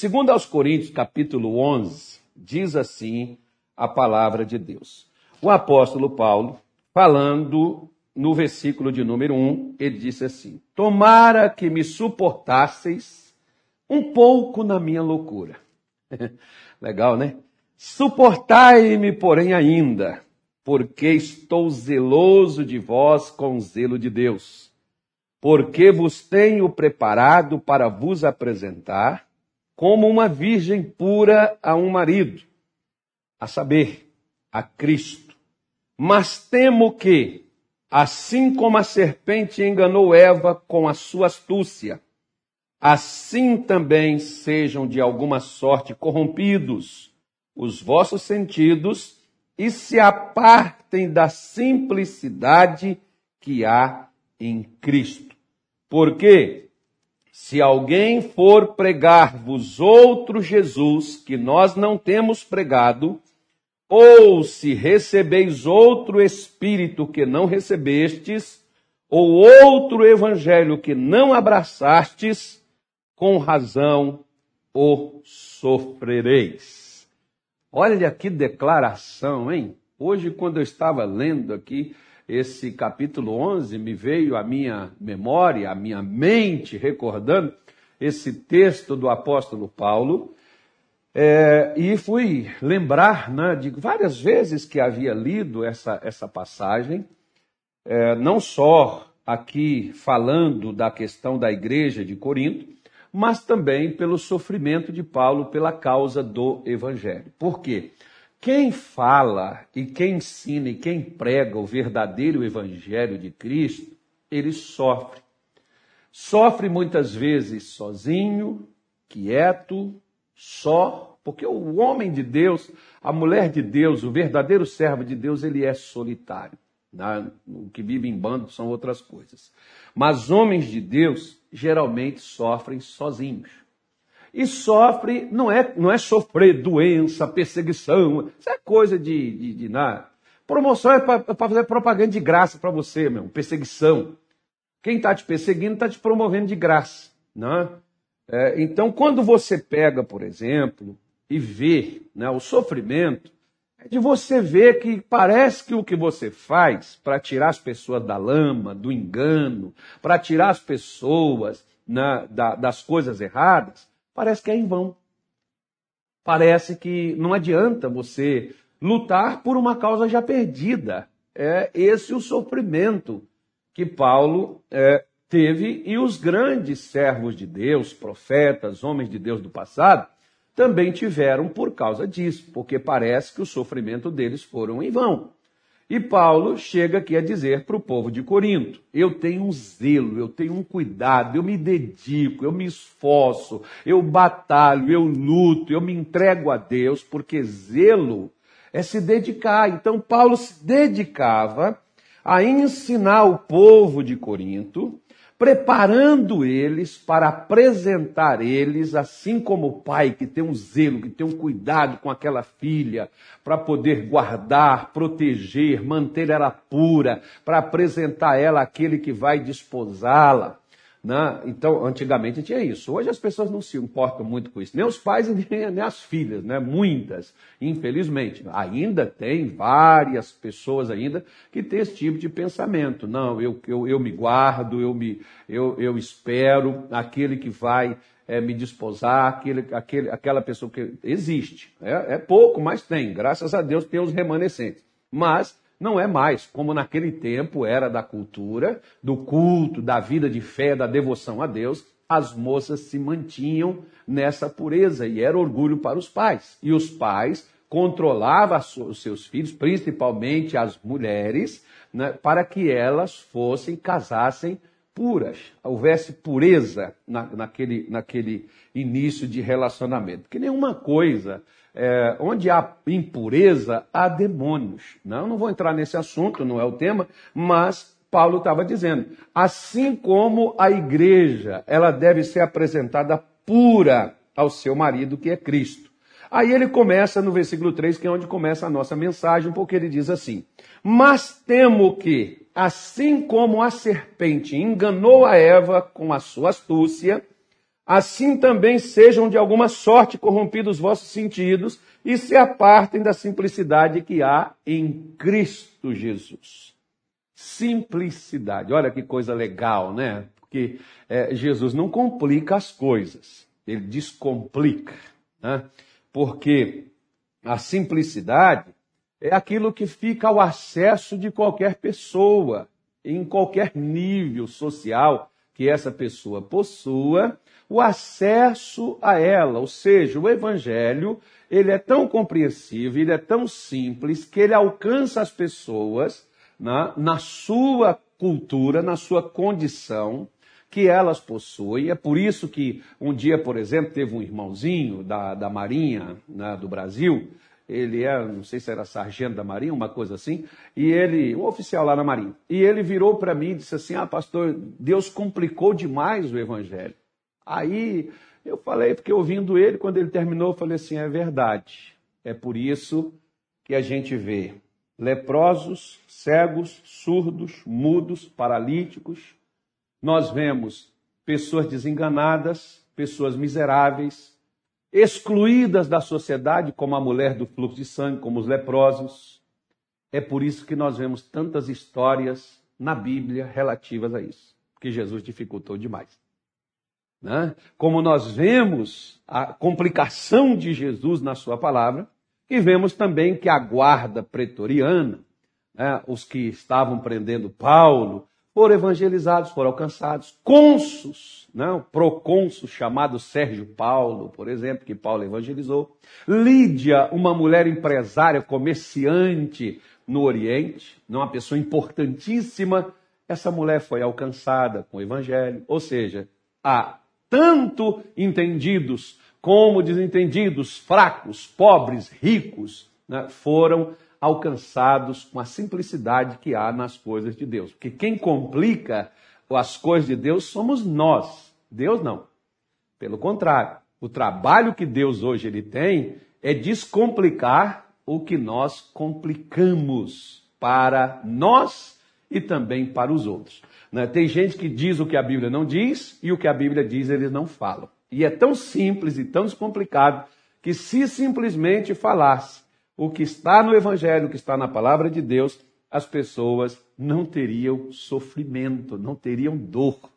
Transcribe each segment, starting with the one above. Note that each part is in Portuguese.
Segundo aos Coríntios, capítulo 11, diz assim a palavra de Deus. O apóstolo Paulo, falando no versículo de número 1, ele disse assim: Tomara que me suportasseis um pouco na minha loucura. Legal, né? Suportai-me, porém, ainda, porque estou zeloso de vós com zelo de Deus. Porque vos tenho preparado para vos apresentar como uma virgem pura a um marido, a saber, a Cristo. Mas temo que, assim como a serpente enganou Eva com a sua astúcia, assim também sejam de alguma sorte corrompidos os vossos sentidos e se apartem da simplicidade que há em Cristo. Porque se alguém for pregar-vos outro Jesus que nós não temos pregado, ou se recebeis outro Espírito que não recebestes, ou outro Evangelho que não abraçastes, com razão o sofrereis. Olha que declaração, hein? Hoje, quando eu estava lendo aqui esse capítulo 11, me veio à minha memória, à minha mente, recordando esse texto do apóstolo Paulo, é, e fui lembrar né, de várias vezes que havia lido essa, essa passagem, é, não só aqui falando da questão da igreja de Corinto, mas também pelo sofrimento de Paulo pela causa do evangelho. Por quê? Quem fala e quem ensina e quem prega o verdadeiro evangelho de Cristo, ele sofre. Sofre muitas vezes sozinho, quieto, só, porque o homem de Deus, a mulher de Deus, o verdadeiro servo de Deus, ele é solitário. Né? O que vive em bando são outras coisas. Mas homens de Deus geralmente sofrem sozinhos. E sofre, não é, não é sofrer doença, perseguição, isso é coisa de, de, de nada. Promoção é para fazer propaganda de graça para você, meu, perseguição. Quem está te perseguindo está te promovendo de graça. Né? É, então, quando você pega, por exemplo, e vê né, o sofrimento, é de você ver que parece que o que você faz para tirar as pessoas da lama, do engano, para tirar as pessoas né, da, das coisas erradas, parece que é em vão. Parece que não adianta você lutar por uma causa já perdida. É esse o sofrimento que Paulo é, teve e os grandes servos de Deus, profetas, homens de Deus do passado, também tiveram por causa disso, porque parece que o sofrimento deles foram em vão. E Paulo chega aqui a dizer para o povo de Corinto: eu tenho um zelo, eu tenho um cuidado, eu me dedico, eu me esforço, eu batalho, eu luto, eu me entrego a Deus, porque zelo é se dedicar. Então, Paulo se dedicava a ensinar o povo de Corinto preparando eles para apresentar eles, assim como o pai que tem um zelo, que tem um cuidado com aquela filha, para poder guardar, proteger, manter ela pura, para apresentar ela aquele que vai desposá-la. Né? Então, antigamente tinha isso. Hoje as pessoas não se importam muito com isso. Nem os pais nem, nem as filhas, né? Muitas, infelizmente. Ainda tem várias pessoas ainda que têm esse tipo de pensamento. Não, eu, eu, eu me guardo, eu, me, eu, eu espero aquele que vai é, me desposar, aquele, aquele, aquela pessoa que existe. É, é pouco, mas tem. Graças a Deus tem os remanescentes. Mas não é mais como naquele tempo era da cultura, do culto, da vida de fé, da devoção a Deus. As moças se mantinham nessa pureza e era orgulho para os pais. E os pais controlavam os seus filhos, principalmente as mulheres, né, para que elas fossem, casassem puras, houvesse pureza na, naquele, naquele início de relacionamento. Que nenhuma coisa é, onde há impureza, há demônios. Não, não vou entrar nesse assunto, não é o tema, mas Paulo estava dizendo, assim como a igreja, ela deve ser apresentada pura ao seu marido, que é Cristo. Aí ele começa no versículo 3, que é onde começa a nossa mensagem, porque ele diz assim: Mas temo que, assim como a serpente enganou a Eva com a sua astúcia, assim também sejam de alguma sorte corrompidos os vossos sentidos e se apartem da simplicidade que há em Cristo Jesus. Simplicidade. Olha que coisa legal, né? Porque é, Jesus não complica as coisas, ele descomplica. Né? Porque a simplicidade é aquilo que fica ao acesso de qualquer pessoa, em qualquer nível social que essa pessoa possua, o acesso a ela, ou seja, o evangelho, ele é tão compreensível, ele é tão simples que ele alcança as pessoas na, na sua cultura, na sua condição que elas possuem. É por isso que um dia, por exemplo, teve um irmãozinho da, da Marinha né, do Brasil, ele é, não sei se era sargento da Marinha, uma coisa assim, e ele, um oficial lá na Marinha, e ele virou para mim e disse assim: Ah, pastor, Deus complicou demais o evangelho. Aí eu falei, porque ouvindo ele, quando ele terminou, eu falei assim: é verdade. É por isso que a gente vê leprosos, cegos, surdos, mudos, paralíticos. Nós vemos pessoas desenganadas, pessoas miseráveis, excluídas da sociedade, como a mulher do fluxo de sangue, como os leprosos. É por isso que nós vemos tantas histórias na Bíblia relativas a isso, porque Jesus dificultou demais. Né? Como nós vemos a complicação de Jesus na sua palavra, e vemos também que a guarda pretoriana, né, os que estavam prendendo Paulo, foram evangelizados, foram alcançados. Consos, né, o procônsul chamado Sérgio Paulo, por exemplo, que Paulo evangelizou. Lídia, uma mulher empresária, comerciante no Oriente, uma pessoa importantíssima, essa mulher foi alcançada com o evangelho. Ou seja, a tanto entendidos como desentendidos, fracos, pobres, ricos, né, foram alcançados com a simplicidade que há nas coisas de Deus. Porque quem complica as coisas de Deus somos nós. Deus não. Pelo contrário, o trabalho que Deus hoje ele tem é descomplicar o que nós complicamos para nós e também para os outros. Né? Tem gente que diz o que a Bíblia não diz e o que a Bíblia diz eles não falam. E é tão simples e tão descomplicado que se simplesmente falasse o que está no Evangelho, o que está na palavra de Deus, as pessoas não teriam sofrimento, não teriam dor.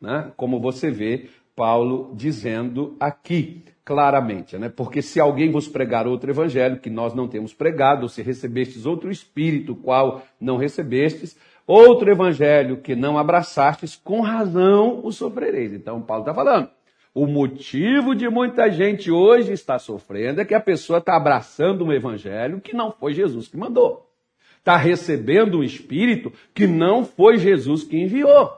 Né? Como você vê Paulo dizendo aqui claramente, né? Porque se alguém vos pregar outro evangelho que nós não temos pregado, ou se recebestes outro espírito qual não recebestes, outro evangelho que não abraçastes, com razão o sofrereis. Então, Paulo está falando. O motivo de muita gente hoje estar sofrendo é que a pessoa está abraçando um evangelho que não foi Jesus que mandou. Está recebendo um espírito que não foi Jesus que enviou.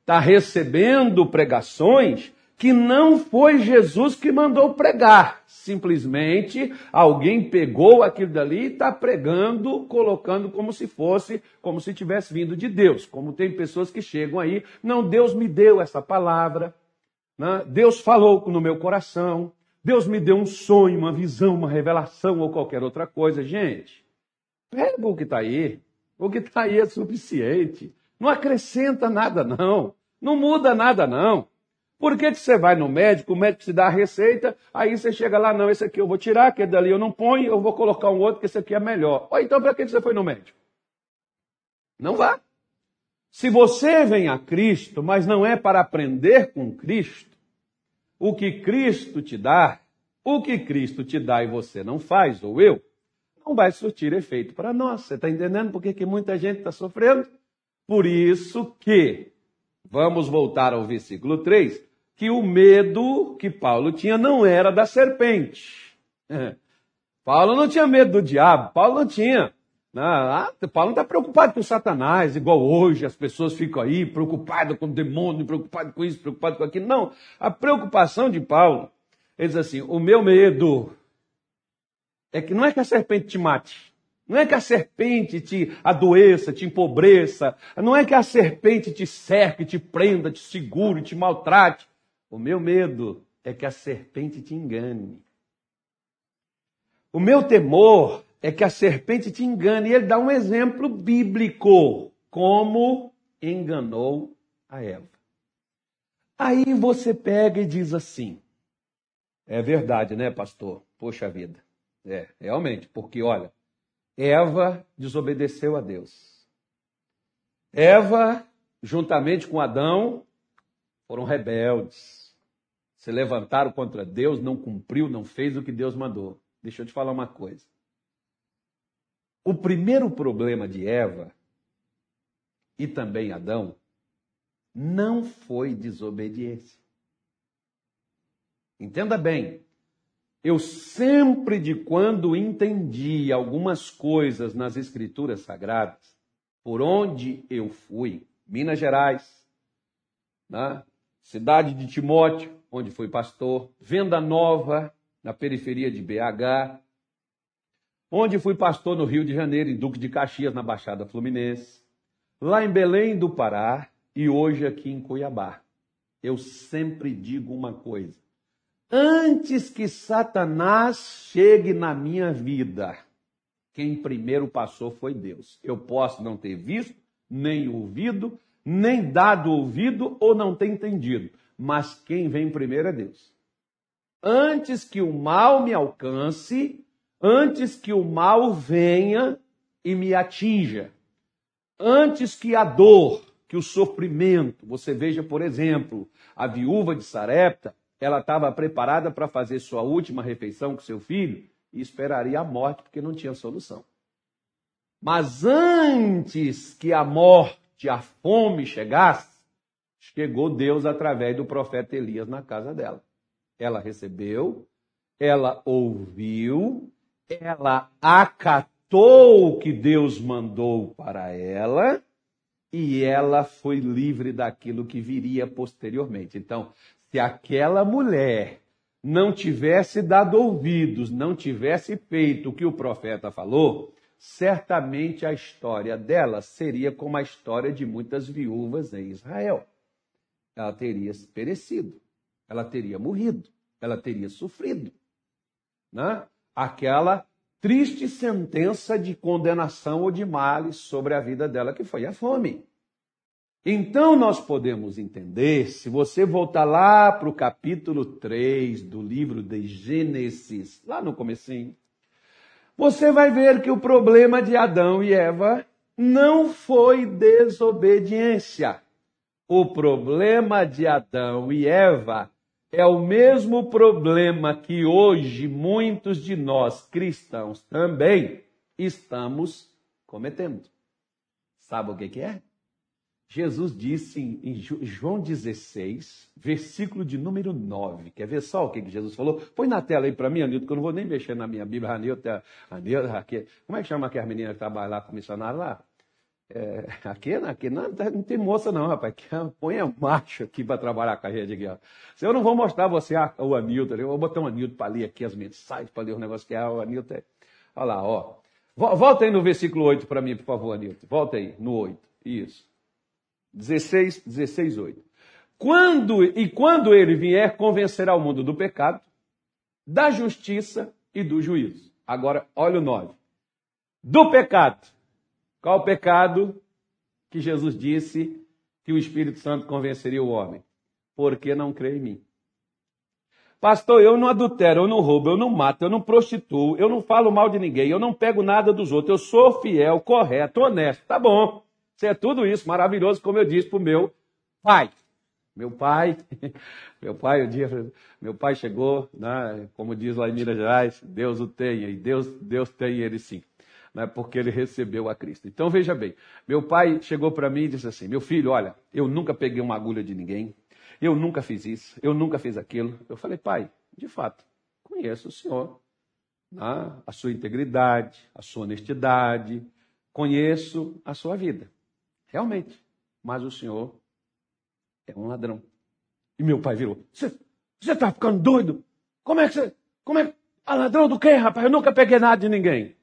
Está recebendo pregações que não foi Jesus que mandou pregar. Simplesmente alguém pegou aquilo dali e está pregando, colocando como se fosse, como se tivesse vindo de Deus. Como tem pessoas que chegam aí, não, Deus me deu essa palavra, né? Deus falou no meu coração, Deus me deu um sonho, uma visão, uma revelação ou qualquer outra coisa. Gente, pega o que está aí. O que está aí é suficiente. Não acrescenta nada, não. Não muda nada, não. Por que, que você vai no médico, o médico te dá a receita, aí você chega lá, não, esse aqui eu vou tirar, aquele dali eu não ponho, eu vou colocar um outro, que esse aqui é melhor. Ou então, para que você foi no médico? Não vá. Se você vem a Cristo, mas não é para aprender com Cristo, o que Cristo te dá, o que Cristo te dá e você não faz, ou eu, não vai surtir efeito para nós. Você está entendendo por que, muita gente está sofrendo? Por isso que, vamos voltar ao versículo 3, que o medo que Paulo tinha não era da serpente. Paulo não tinha medo do diabo, Paulo não tinha. Ah, Paulo não está preocupado com Satanás, igual hoje as pessoas ficam aí preocupadas com o demônio, preocupadas com isso, preocupadas com aquilo. Não, a preocupação de Paulo, ele diz assim: o meu medo é que não é que a serpente te mate, não é que a serpente te adoeça, te empobreça, não é que a serpente te cerque, te prenda, te segure, te maltrate. O meu medo é que a serpente te engane. O meu temor é que a serpente te engane. E ele dá um exemplo bíblico, como enganou a Eva. Aí você pega e diz assim: é verdade, né, pastor? Poxa vida. É, realmente, porque olha, Eva desobedeceu a Deus. Eva, juntamente com Adão, foram rebeldes. Se levantaram contra Deus, não cumpriu, não fez o que Deus mandou. Deixa eu te falar uma coisa. O primeiro problema de Eva e também Adão não foi desobediência. Entenda bem, eu sempre, de quando entendi algumas coisas nas Escrituras Sagradas, por onde eu fui, Minas Gerais, né? cidade de Timóteo, onde fui pastor, Venda Nova, na periferia de BH, onde fui pastor no Rio de Janeiro, em Duque de Caxias, na Baixada Fluminense, lá em Belém do Pará e hoje aqui em Cuiabá. Eu sempre digo uma coisa: antes que Satanás chegue na minha vida, quem primeiro passou foi Deus. Eu posso não ter visto, nem ouvido, nem dado ouvido ou não ter entendido, mas quem vem primeiro é Deus. Antes que o mal me alcance, antes que o mal venha e me atinja, antes que a dor, que o sofrimento, você veja, por exemplo, a viúva de Sarepta, ela estava preparada para fazer sua última refeição com seu filho e esperaria a morte porque não tinha solução. Mas antes que a morte, a fome chegasse, chegou Deus através do profeta Elias na casa dela. Ela recebeu, ela ouviu, ela acatou o que Deus mandou para ela e ela foi livre daquilo que viria posteriormente. Então, se aquela mulher não tivesse dado ouvidos, não tivesse feito o que o profeta falou, certamente a história dela seria como a história de muitas viúvas em Israel. Ela teria perecido, ela teria morrido, ela teria sofrido. Né? Aquela triste sentença de condenação ou de males sobre a vida dela, que foi a fome. Então nós podemos entender, se você voltar lá para o capítulo 3 do livro de Gênesis, lá no comecinho, você vai ver que o problema de Adão e Eva não foi desobediência. O problema de Adão e Eva é o mesmo problema que hoje muitos de nós cristãos também estamos cometendo. Sabe o que, é? Jesus disse em João 16, versículo de número 9. Quer ver só o que Jesus falou? Põe na tela aí para mim, Anilton, que eu não vou nem mexer na minha Bíblia. Anilton, aqui. Como é que chama aquelas meninas que trabalham lá com missionário lá? É, aqui, aqui não, não, tem moça não, rapaz. Aqui, põe a macho aqui para trabalhar a gente aqui. Ó. Eu não vou mostrar você o Anilton, eu vou botar um Anilton para ler aqui as mensagens, para ler os negócios que é o Anilton. É. Olha lá, ó. Volta aí no versículo 8 para mim, por favor, Anilton. Volta aí, no 8. Isso. 16, 16, 8. Quando, e quando ele vier, convencerá o mundo do pecado, da justiça e do juízo. Agora, olha o 9. Do pecado. Qual o pecado que Jesus disse que o Espírito Santo convenceria o homem? Porque não crê em mim. Pastor, eu não adultero, eu não roubo, eu não mato, eu não prostituo, eu não falo mal de ninguém, eu não pego nada dos outros, eu sou fiel, correto, honesto. Tá bom. Você é tudo isso, maravilhoso, como eu disse para o meu pai. Meu pai, meu pai, o dia, meu pai chegou, né, como diz lá em Minas Gerais, Deus o tenha, e Deus, Deus tem ele sim, né, porque ele recebeu a Cristo. Então veja bem, meu pai chegou para mim e disse assim: Meu filho, olha, eu nunca peguei uma agulha de ninguém, eu nunca fiz isso, eu nunca fiz aquilo. Eu falei, pai, de fato, conheço o senhor, né, a sua integridade, a sua honestidade, conheço a sua vida. Realmente. Mas o senhor é um ladrão. E meu pai virou: Você está ficando doido? Como é que você. Como é. Ah, ladrão do quê, rapaz? Eu nunca peguei nada de ninguém.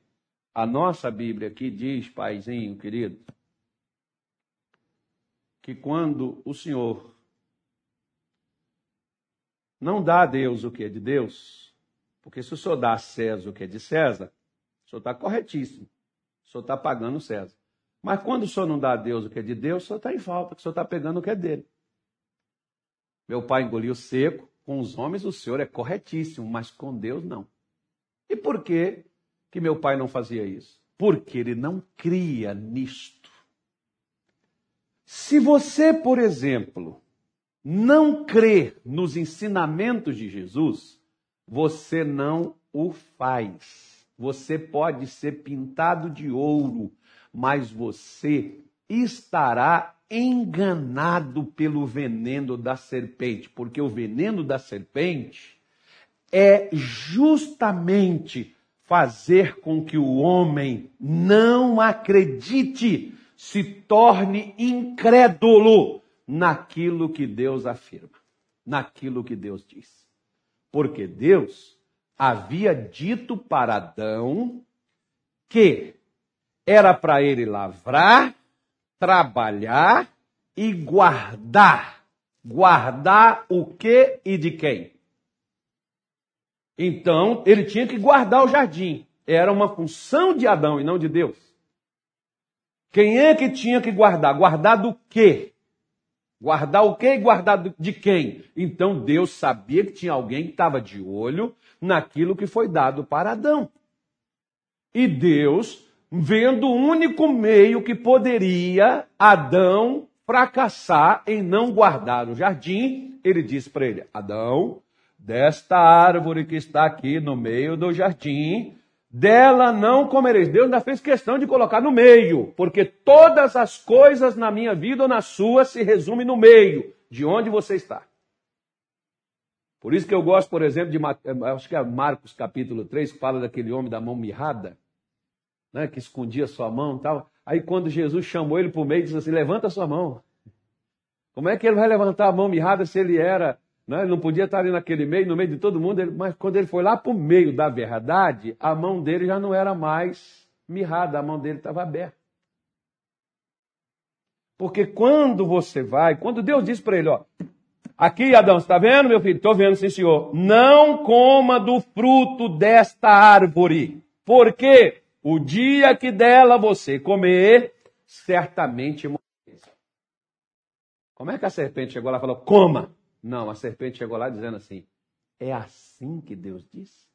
A nossa Bíblia aqui diz, paizinho querido, que quando o Senhor não dá a Deus o que é de Deus, porque se o Senhor dá a César o que é de César, o Senhor está corretíssimo. O Senhor está pagando César. Mas quando o senhor não dá a Deus o que é de Deus, o senhor está em falta, o senhor está pegando o que é dele. Meu pai engoliu seco. Com os homens o senhor é corretíssimo, mas com Deus não. E por que, que meu pai não fazia isso? Porque ele não cria nisto. Se você, por exemplo, não crê nos ensinamentos de Jesus, você não o faz. Você pode ser pintado de ouro, mas você estará enganado pelo veneno da serpente, porque o veneno da serpente é justamente fazer com que o homem não acredite, se torne incrédulo naquilo que Deus afirma, naquilo que Deus diz. Porque Deus havia dito para Adão que era para ele lavrar, trabalhar e guardar. Guardar o que e de quem? Então, ele tinha que guardar o jardim. Era uma função de Adão e não de Deus. Quem é que tinha que guardar? Guardar do quê? Guardar o quê e guardar de quem? Então Deus sabia que tinha alguém que estava de olho naquilo que foi dado para Adão. E Deus vendo o único meio que poderia Adão fracassar em não guardar o jardim, ele disse para ele: Adão, desta árvore que está aqui no meio do jardim, dela não comereis. Deus ainda fez questão de colocar no meio, porque todas as coisas na minha vida ou na sua se resumem no meio, de onde você está. Por isso que eu gosto, por exemplo, de acho que é Marcos capítulo 3, que fala daquele homem da mão mirrada né, que escondia sua mão e tal. Aí quando Jesus chamou ele para o meio, disse assim: levanta sua mão. Como é que ele vai levantar a mão mirrada se ele era, né, ele não podia estar ali naquele meio, no meio de todo mundo, ele, mas quando ele foi lá para o meio da verdade, a mão dele já não era mais mirrada, a mão dele estava aberta. Porque quando você vai, quando Deus diz para ele, ó, aqui Adão, está vendo, meu filho? Estou vendo, sim, senhor. Não coma do fruto desta árvore. Por quê? O dia que dela você comer, certamente morrereis. Como é que a serpente chegou lá e falou, coma? Não, a serpente chegou lá dizendo assim, é assim que Deus diz?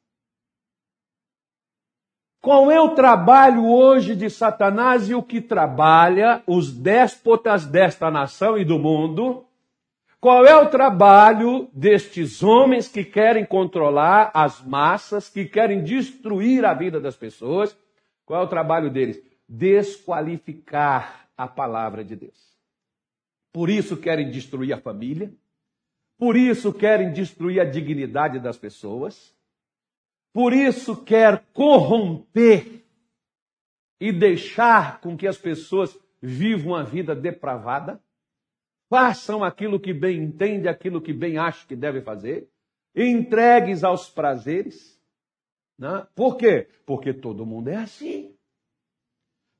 Qual é o trabalho hoje de Satanás e o que trabalha os déspotas desta nação e do mundo? Qual é o trabalho destes homens que querem controlar as massas, que querem destruir a vida das pessoas? Qual é o trabalho deles? Desqualificar a palavra de Deus. Por isso querem destruir a família, por isso querem destruir a dignidade das pessoas, por isso quer corromper e deixar com que as pessoas vivam a vida depravada, façam aquilo que bem entende, aquilo que bem acha que deve fazer, entregues aos prazeres, né? Por quê? Porque todo mundo é assim.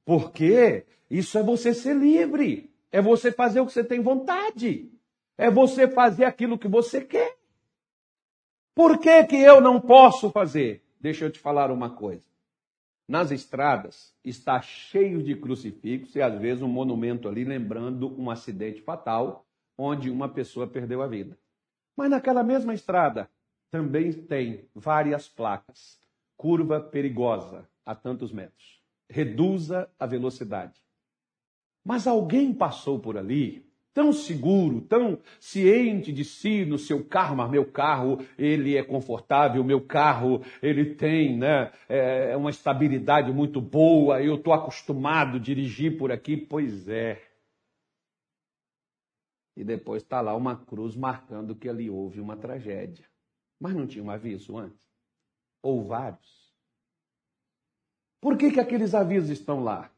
Porque isso é você ser livre. É você fazer o que você tem vontade. É você fazer aquilo que você quer. Por que, que eu não posso fazer? Deixa eu te falar uma coisa. Nas estradas está cheio de crucifixos e às vezes um monumento ali lembrando um acidente fatal onde uma pessoa perdeu a vida. Mas naquela mesma estrada também tem várias placas curva perigosa a tantos metros. Reduza a velocidade. Mas alguém passou por ali, tão seguro, tão ciente de si no seu carro, mas meu carro ele é confortável, meu carro ele tem né, é, uma estabilidade muito boa, eu estou acostumado a dirigir por aqui, pois é. E depois está lá uma cruz marcando que ali houve uma tragédia. Mas não tinha um aviso antes? ou vários. Por que, que aqueles avisos estão lá?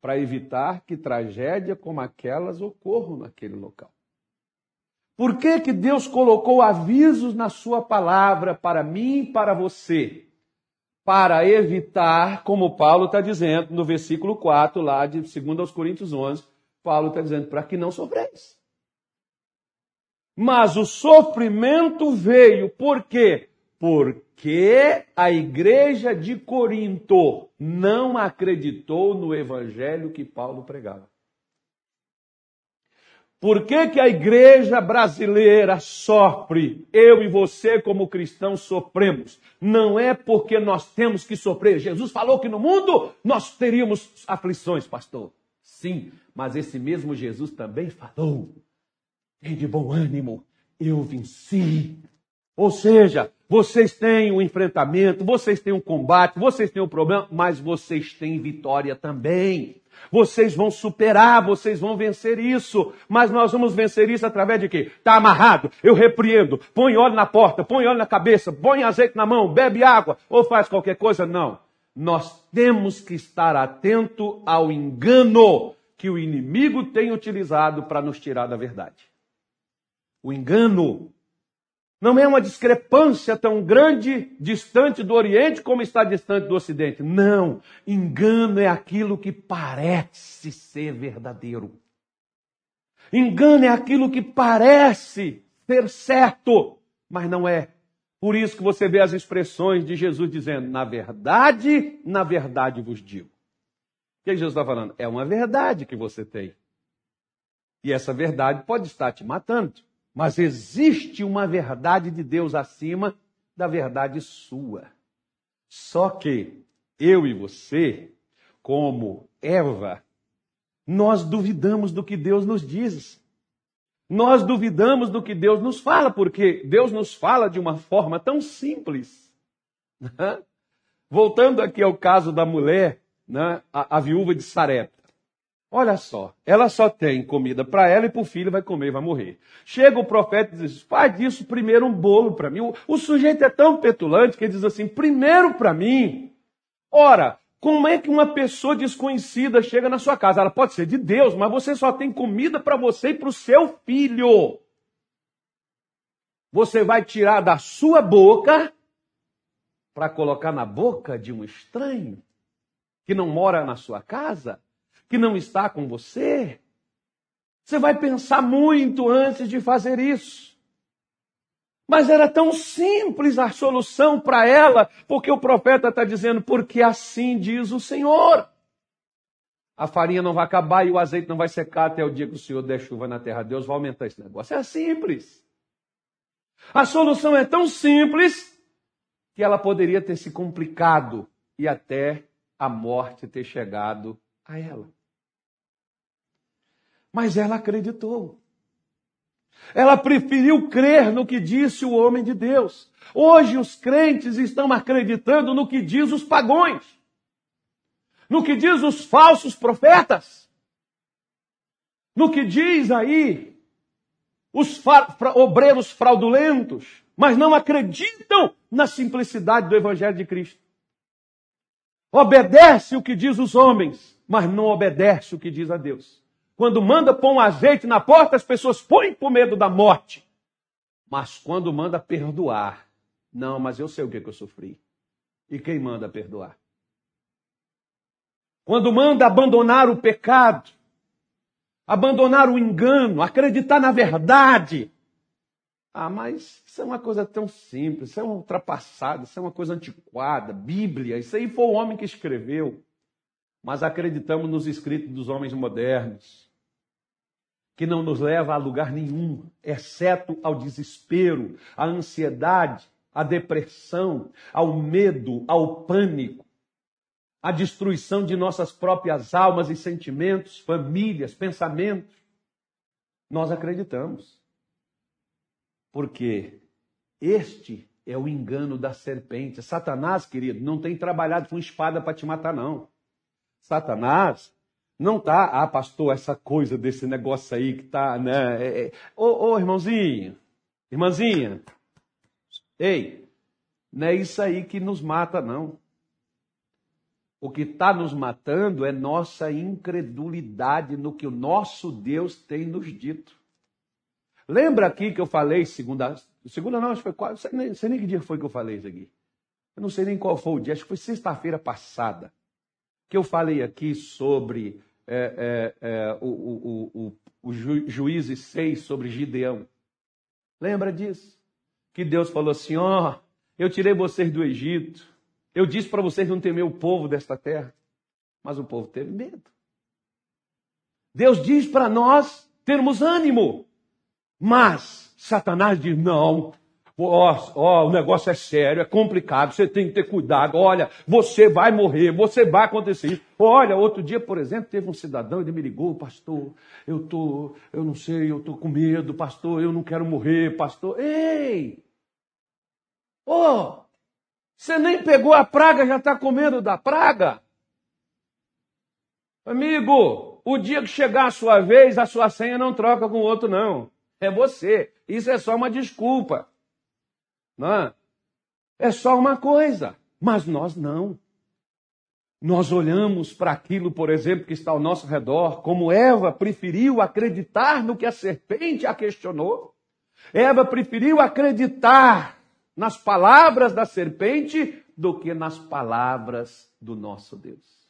Para evitar que tragédia como aquelas ocorram naquele local. Por que, que Deus colocou avisos na sua palavra para mim e para você? Para evitar, como Paulo está dizendo no versículo 4, lá de 2 aos Coríntios 11, Paulo está dizendo, para que não sofreis. Mas o sofrimento veio, por quê? Porque a igreja de Corinto não acreditou no evangelho que Paulo pregava. Por que, que a igreja brasileira sofre? Eu e você, como cristãos, sofremos. Não é porque nós temos que sofrer. Jesus falou que no mundo nós teríamos aflições, pastor. Sim, mas esse mesmo Jesus também falou: tem de bom ânimo, eu venci. Ou seja, vocês têm um enfrentamento, vocês têm um combate, vocês têm um problema, mas vocês têm vitória também. Vocês vão superar, vocês vão vencer isso. Mas nós vamos vencer isso através de quê? Está amarrado, eu repreendo, põe óleo na porta, põe óleo na cabeça, põe azeite na mão, bebe água, ou faz qualquer coisa. Não. Nós temos que estar atento ao engano que o inimigo tem utilizado para nos tirar da verdade. O engano não é uma discrepância tão grande, distante do Oriente, como está distante do Ocidente. Não. Engano é aquilo que parece ser verdadeiro. Engano é aquilo que parece ser certo, mas não é. Por isso que você vê as expressões de Jesus dizendo: na verdade, na verdade vos digo. O que Jesus está falando? É uma verdade que você tem. E essa verdade pode estar te matando. Mas existe uma verdade de Deus acima da verdade sua. Só que eu e você, como Eva, nós duvidamos do que Deus nos diz. Nós duvidamos do que Deus nos fala, porque Deus nos fala de uma forma tão simples. Voltando aqui ao caso da mulher, né, a, a viúva de Sarepta. Olha só, ela só tem comida para ela e para o filho vai comer e vai morrer. Chega o profeta e diz: faz disso primeiro um bolo para mim. O, o, sujeito é tão petulante que ele diz assim: primeiro para mim. Ora, como é que uma pessoa desconhecida chega na sua casa? Ela pode ser de Deus, mas você só tem comida para você e para o seu filho. Você vai tirar da sua boca para colocar na boca de um estranho que não mora na sua casa? Que não está com você? Você vai pensar muito antes de fazer isso. Mas era tão simples a solução para ela, porque o profeta está dizendo, porque assim diz o Senhor. A farinha não vai acabar e o azeite não vai secar até o dia que o Senhor der chuva na terra. Deus vai aumentar esse negócio. É simples. A solução é tão simples que ela poderia ter se complicado e até a morte ter chegado a ela. Mas ela acreditou. Ela preferiu crer no que disse o homem de Deus. Hoje os crentes estão acreditando no que diz os pagões, no que diz os falsos profetas, no que diz aí os obreiros fraudulentos, mas não acreditam na simplicidade do Evangelho de Cristo. Obedece o que diz os homens, mas não obedece o que diz a Deus. Quando manda pôr um azeite na porta, as pessoas põem por medo da morte. Mas quando manda perdoar, não, mas eu sei o que, que eu sofri. E quem manda perdoar? Quando manda abandonar o pecado, abandonar o engano, acreditar na verdade. Ah, mas isso é uma coisa tão simples, isso é uma ultrapassada, isso é uma coisa antiquada, Bíblia, isso aí foi o homem que escreveu. Mas acreditamos nos escritos dos homens modernos que não nos leva a lugar nenhum, exceto ao desespero, à ansiedade, à depressão, ao medo, ao pânico, à destruição de nossas próprias almas e sentimentos, famílias, pensamentos. Nós acreditamos. Porque este é o engano da serpente. Satanás, querido, não tem trabalhado com espada para te matar, não. Satanás não tá, ah, pastor, essa coisa desse negócio aí que tá, né? É, é. Ô, irmãozinho, irmãzinha, ei, não é isso aí que nos mata, não. O que está nos matando é nossa incredulidade no que o nosso Deus tem nos dito. Lembra aqui que eu falei segunda, segunda não, acho que foi quase, sei nem, sei nem que dia foi que eu falei isso aqui. Eu não sei nem qual foi o dia, acho que foi sexta-feira passada, que eu falei aqui sobre é, é, é, o, o, o, o ju, Juízes 6 sobre Gideão. Lembra disso? Que Deus falou assim: ó, oh, eu tirei vocês do Egito, eu disse para vocês não temer o povo desta terra, mas o povo teve medo. Deus diz para nós termos ânimo. Mas Satanás diz: não, Ó, oh, oh, o negócio é sério, é complicado, você tem que ter cuidado. Olha, você vai morrer, você vai acontecer isso. Olha, outro dia, por exemplo, teve um cidadão, ele me ligou, pastor, eu tô, eu não sei, eu tô com medo, pastor, eu não quero morrer, pastor. Ei! Ô! Oh, você nem pegou a praga, já está com medo da praga? Amigo, o dia que chegar a sua vez, a sua senha não troca com o outro, não. É você. Isso é só uma desculpa. Não é? é só uma coisa, mas nós não. Nós olhamos para aquilo, por exemplo, que está ao nosso redor, como Eva preferiu acreditar no que a serpente a questionou. Eva preferiu acreditar nas palavras da serpente do que nas palavras do nosso Deus.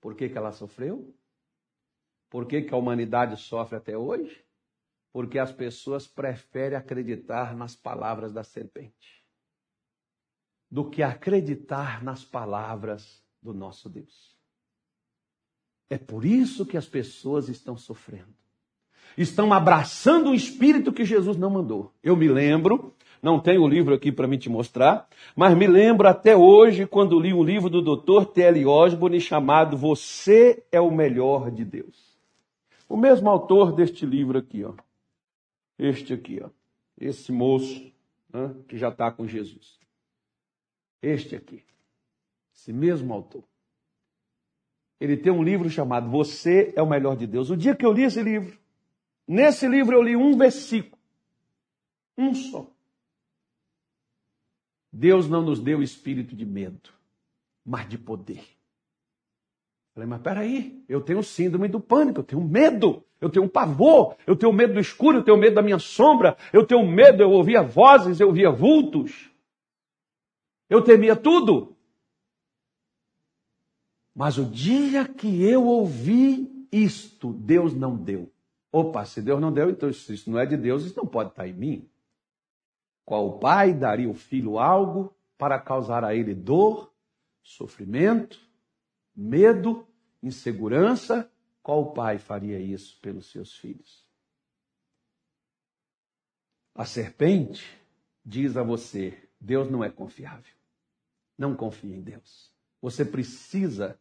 Por que, que ela sofreu? Por que, que a humanidade sofre até hoje? Porque as pessoas preferem acreditar nas palavras da serpente do que acreditar nas palavras do nosso Deus. É por isso que as pessoas estão sofrendo. Estão abraçando um espírito que Jesus não mandou. Eu me lembro, não tenho o livro aqui para me te mostrar, mas me lembro até hoje quando li um livro do Dr. T.L. Osborne chamado Você é o Melhor de Deus. O mesmo autor deste livro aqui, ó este aqui, ó, esse moço né, que já está com Jesus. Este aqui, esse mesmo autor. Ele tem um livro chamado Você é o Melhor de Deus. O dia que eu li esse livro, nesse livro eu li um versículo, um só. Deus não nos deu espírito de medo, mas de poder. Falei, mas peraí, eu tenho síndrome do pânico, eu tenho medo, eu tenho pavor, eu tenho medo do escuro, eu tenho medo da minha sombra, eu tenho medo, eu ouvia vozes, eu ouvia vultos. Eu temia tudo. Mas o dia que eu ouvi isto, Deus não deu. Opa, se Deus não deu, então se isso não é de Deus, isso não pode estar em mim. Qual pai daria o filho algo para causar a ele dor, sofrimento, medo, insegurança, qual pai faria isso pelos seus filhos? A serpente diz a você: Deus não é confiável. Não confie em Deus. Você precisa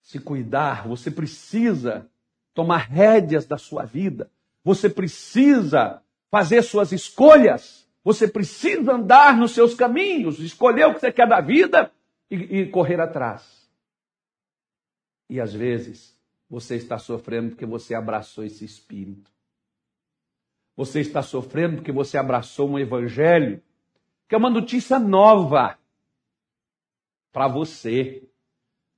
se cuidar, você precisa tomar rédeas da sua vida, você precisa fazer suas escolhas, você precisa andar nos seus caminhos, escolher o que você quer da vida e, e correr atrás. E às vezes você está sofrendo porque você abraçou esse espírito. Você está sofrendo porque você abraçou um evangelho que é uma notícia nova para você,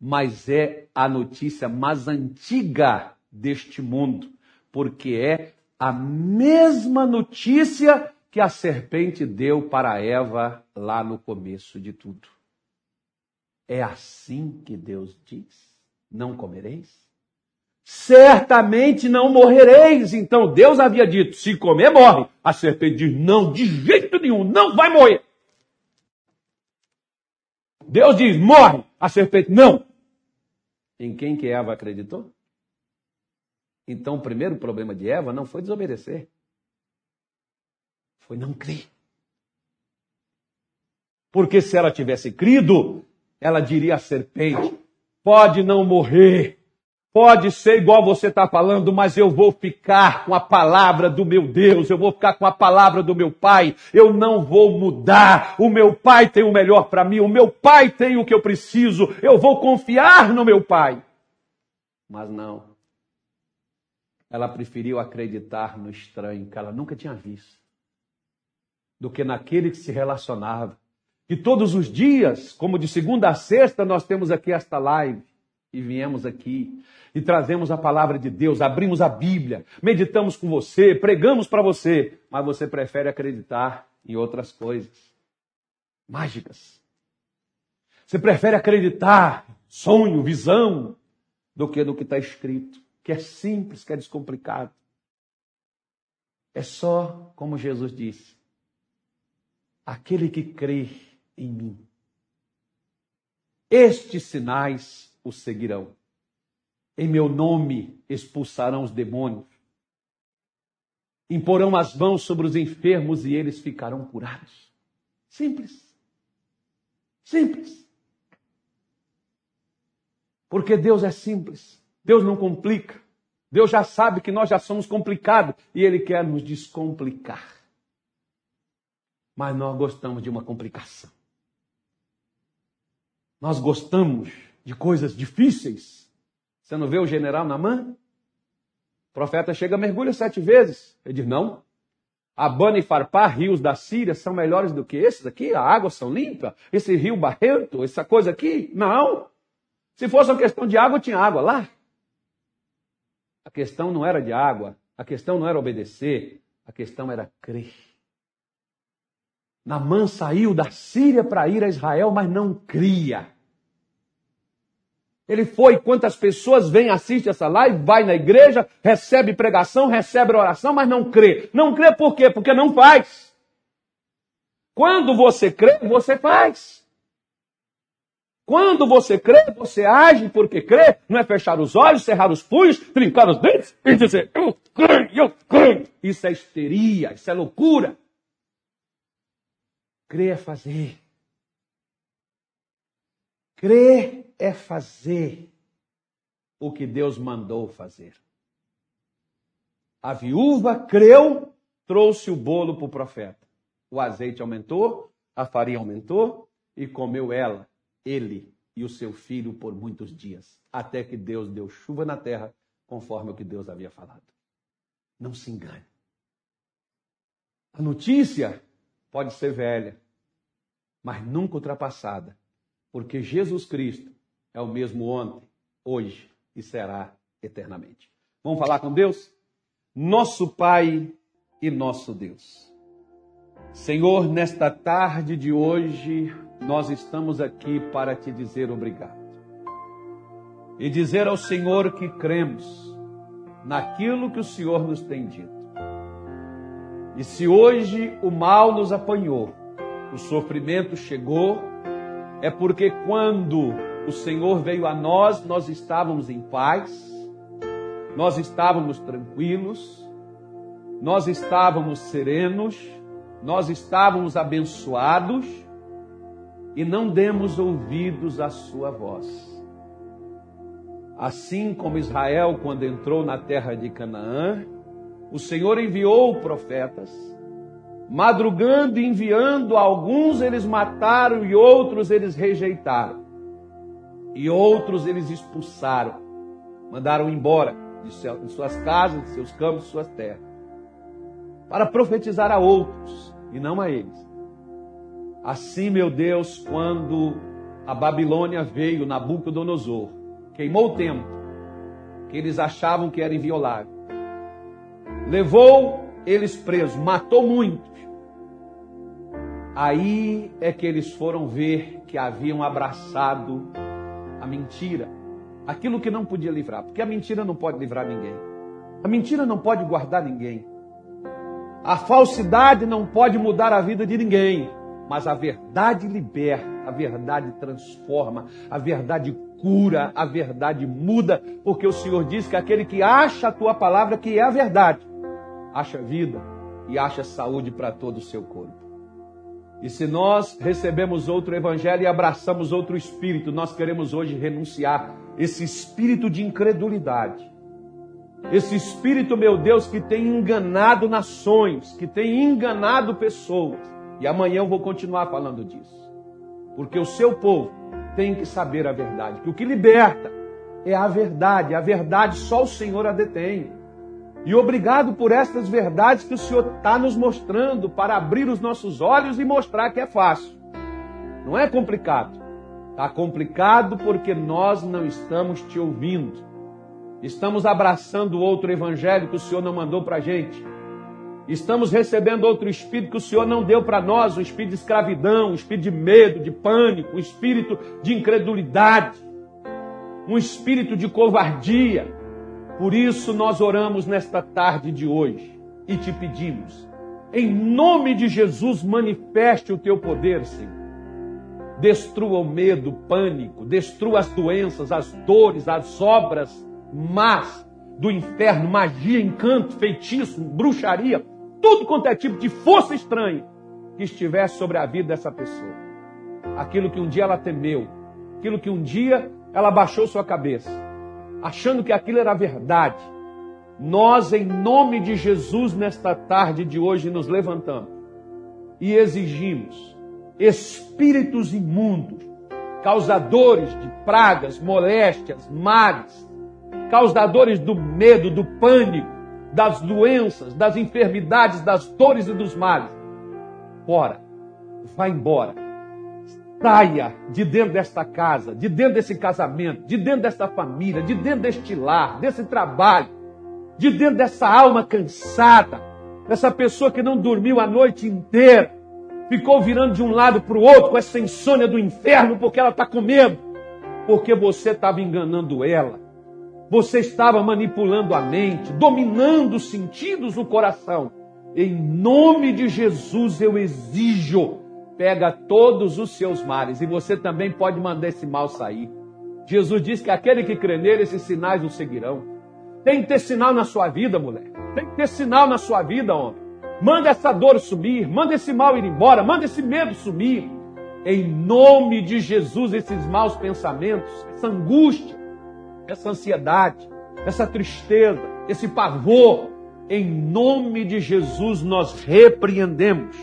mas é a notícia mais antiga deste mundo, porque é a mesma notícia que a serpente deu para Eva lá no começo de tudo. É assim que Deus diz não comereis? Certamente não morrereis. Então Deus havia dito: se comer, morre. A serpente diz: não, de jeito nenhum, não vai morrer. Deus diz: morre. A serpente, não. Em quem que Eva acreditou? Então o primeiro problema de Eva não foi desobedecer, foi não crer. Porque se ela tivesse crido, ela diria à serpente: pode não morrer, pode ser igual você está falando, mas eu vou ficar com a palavra do meu Deus, eu vou ficar com a palavra do meu Pai, eu não vou mudar. O meu Pai tem o melhor para mim, o meu Pai tem o que eu preciso, eu vou confiar no meu Pai. Mas não. Ela preferiu acreditar no estranho que ela nunca tinha visto, do que naquele que se relacionava que todos os dias, como de segunda a sexta, nós temos aqui esta live e viemos aqui e trazemos a palavra de Deus, abrimos a Bíblia, meditamos com você, pregamos para você, mas você prefere acreditar em outras coisas mágicas. Você prefere acreditar sonho, visão, do que no que está escrito, que é simples, que é descomplicado. É só como Jesus disse: aquele que crê em mim. Estes sinais o seguirão. Em meu nome expulsarão os demônios. Imporão as mãos sobre os enfermos e eles ficarão curados. Simples. Simples. Porque Deus é simples. Deus não complica. Deus já sabe que nós já somos complicados e Ele quer nos descomplicar. Mas nós gostamos de uma complicação. Nós gostamos de coisas difíceis. Você não vê o general Namã? O profeta chega, mergulha sete vezes. Ele diz: não. Abana e Farpá, rios da Síria, são melhores do que esses aqui? A água são limpa? Esse rio barrento, essa coisa aqui? Não. Se fosse uma questão de água, tinha água lá. A questão não era de água, a questão não era obedecer, a questão era crer. Namã saiu da Síria para ir a Israel, mas não cria. Ele foi, quantas pessoas vêm, assistem essa live, vai na igreja, recebe pregação, recebe oração, mas não crê. Não crê por quê? Porque não faz. Quando você crê, você faz. Quando você crê, você age porque crê, não é fechar os olhos, cerrar os punhos, trincar os dentes e dizer, eu creio, eu creio. Isso é histeria, isso é loucura. Crer é fazer. Crer é fazer o que Deus mandou fazer. A viúva creu, trouxe o bolo para o profeta. O azeite aumentou, a farinha aumentou e comeu ela ele e o seu filho por muitos dias, até que Deus deu chuva na terra, conforme o que Deus havia falado. Não se engane. A notícia pode ser velha, mas nunca ultrapassada, porque Jesus Cristo é o mesmo ontem, hoje e será eternamente. Vamos falar com Deus? Nosso Pai e nosso Deus. Senhor, nesta tarde de hoje, nós estamos aqui para te dizer obrigado. E dizer ao Senhor que cremos naquilo que o Senhor nos tem dito. E se hoje o mal nos apanhou, o sofrimento chegou, é porque quando o Senhor veio a nós, nós estávamos em paz, nós estávamos tranquilos, nós estávamos serenos, nós estávamos abençoados e não demos ouvidos à sua voz. Assim como Israel, quando entrou na terra de Canaã, o Senhor enviou profetas, madrugando e enviando alguns eles mataram e outros eles rejeitaram. E outros eles expulsaram, mandaram embora de suas casas, de seus campos, de suas terras, para profetizar a outros e não a eles. Assim, meu Deus, quando a Babilônia veio, Nabucodonosor, queimou o templo, que eles achavam que era inviolável, levou eles presos, matou muitos. Aí é que eles foram ver que haviam abraçado a mentira, aquilo que não podia livrar, porque a mentira não pode livrar ninguém, a mentira não pode guardar ninguém, a falsidade não pode mudar a vida de ninguém. Mas a verdade liberta, a verdade transforma, a verdade cura, a verdade muda, porque o Senhor diz que aquele que acha a tua palavra, que é a verdade, acha vida e acha saúde para todo o seu corpo. E se nós recebemos outro evangelho e abraçamos outro espírito, nós queremos hoje renunciar esse espírito de incredulidade. Esse espírito, meu Deus, que tem enganado nações, que tem enganado pessoas e amanhã eu vou continuar falando disso. Porque o seu povo tem que saber a verdade. Que o que liberta é a verdade. A verdade só o Senhor a detém. E obrigado por estas verdades que o Senhor está nos mostrando para abrir os nossos olhos e mostrar que é fácil. Não é complicado. Está complicado porque nós não estamos te ouvindo. Estamos abraçando outro evangelho que o Senhor não mandou para a gente. Estamos recebendo outro espírito que o Senhor não deu para nós, um espírito de escravidão, um espírito de medo, de pânico, um espírito de incredulidade, um espírito de covardia. Por isso nós oramos nesta tarde de hoje e te pedimos, em nome de Jesus, manifeste o teu poder, Senhor. Destrua o medo, o pânico, destrua as doenças, as dores, as obras más do inferno, magia, encanto, feitiço, bruxaria, tudo quanto é tipo de força estranha que estivesse sobre a vida dessa pessoa. Aquilo que um dia ela temeu, aquilo que um dia ela baixou sua cabeça, achando que aquilo era verdade. Nós, em nome de Jesus, nesta tarde de hoje, nos levantamos e exigimos espíritos imundos, causadores de pragas, moléstias, males, causadores do medo, do pânico, das doenças, das enfermidades, das dores e dos males. Fora, vá embora. Saia de dentro desta casa, de dentro desse casamento, de dentro desta família, de dentro deste lar, desse trabalho, de dentro dessa alma cansada, dessa pessoa que não dormiu a noite inteira, ficou virando de um lado para o outro com essa insônia do inferno porque ela está com medo, porque você estava enganando ela você estava manipulando a mente, dominando os sentidos do coração. Em nome de Jesus eu exijo, pega todos os seus males e você também pode mandar esse mal sair. Jesus diz que aquele que crê nele, esses sinais o seguirão. Tem que ter sinal na sua vida, mulher. Tem que ter sinal na sua vida, homem. Manda essa dor sumir, manda esse mal ir embora, manda esse medo sumir. Em nome de Jesus, esses maus pensamentos, essa angústia, essa ansiedade, essa tristeza, esse pavor, em nome de Jesus nós repreendemos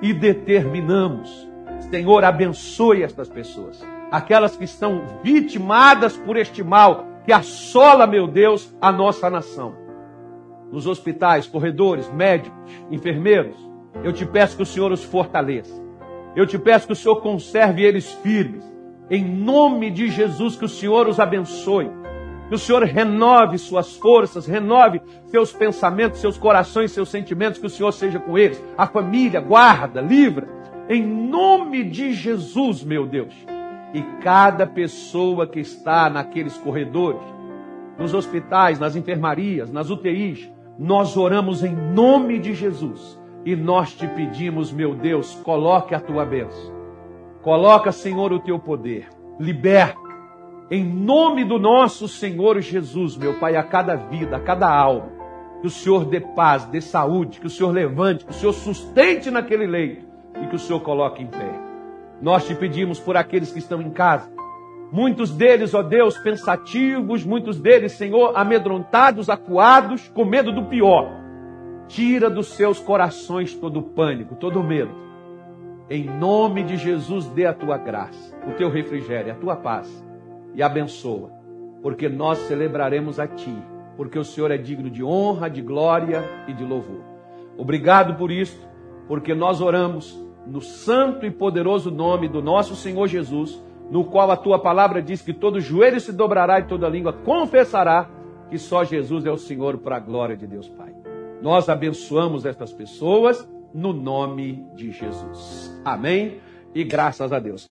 e determinamos. Senhor, abençoe estas pessoas, aquelas que estão vitimadas por este mal que assola, meu Deus, a nossa nação. Nos hospitais, corredores, médicos, enfermeiros, eu te peço que o Senhor os fortaleça. Eu te peço que o Senhor conserve eles firmes. Em nome de Jesus, que o Senhor os abençoe que o Senhor renove suas forças, renove seus pensamentos, seus corações, seus sentimentos, que o Senhor seja com eles. A família, guarda, livra. Em nome de Jesus, meu Deus. E cada pessoa que está naqueles corredores, nos hospitais, nas enfermarias, nas UTIs, nós oramos em nome de Jesus. E nós te pedimos, meu Deus, coloque a tua bênção. Coloca, Senhor, o teu poder. Liberta em nome do nosso Senhor Jesus, meu Pai, a cada vida, a cada alma, que o Senhor dê paz, dê saúde, que o Senhor levante, que o Senhor sustente naquele leito e que o Senhor coloque em pé. Nós te pedimos por aqueles que estão em casa, muitos deles, ó Deus, pensativos, muitos deles, Senhor, amedrontados, acuados, com medo do pior. Tira dos seus corações todo o pânico, todo o medo. Em nome de Jesus, dê a tua graça, o teu refrigério, a tua paz e abençoa, porque nós celebraremos a Ti, porque o Senhor é digno de honra, de glória e de louvor. Obrigado por isto, porque nós oramos no santo e poderoso nome do nosso Senhor Jesus, no qual a Tua palavra diz que todo joelho se dobrará e toda língua confessará que só Jesus é o Senhor para a glória de Deus Pai. Nós abençoamos estas pessoas no nome de Jesus. Amém e graças a Deus.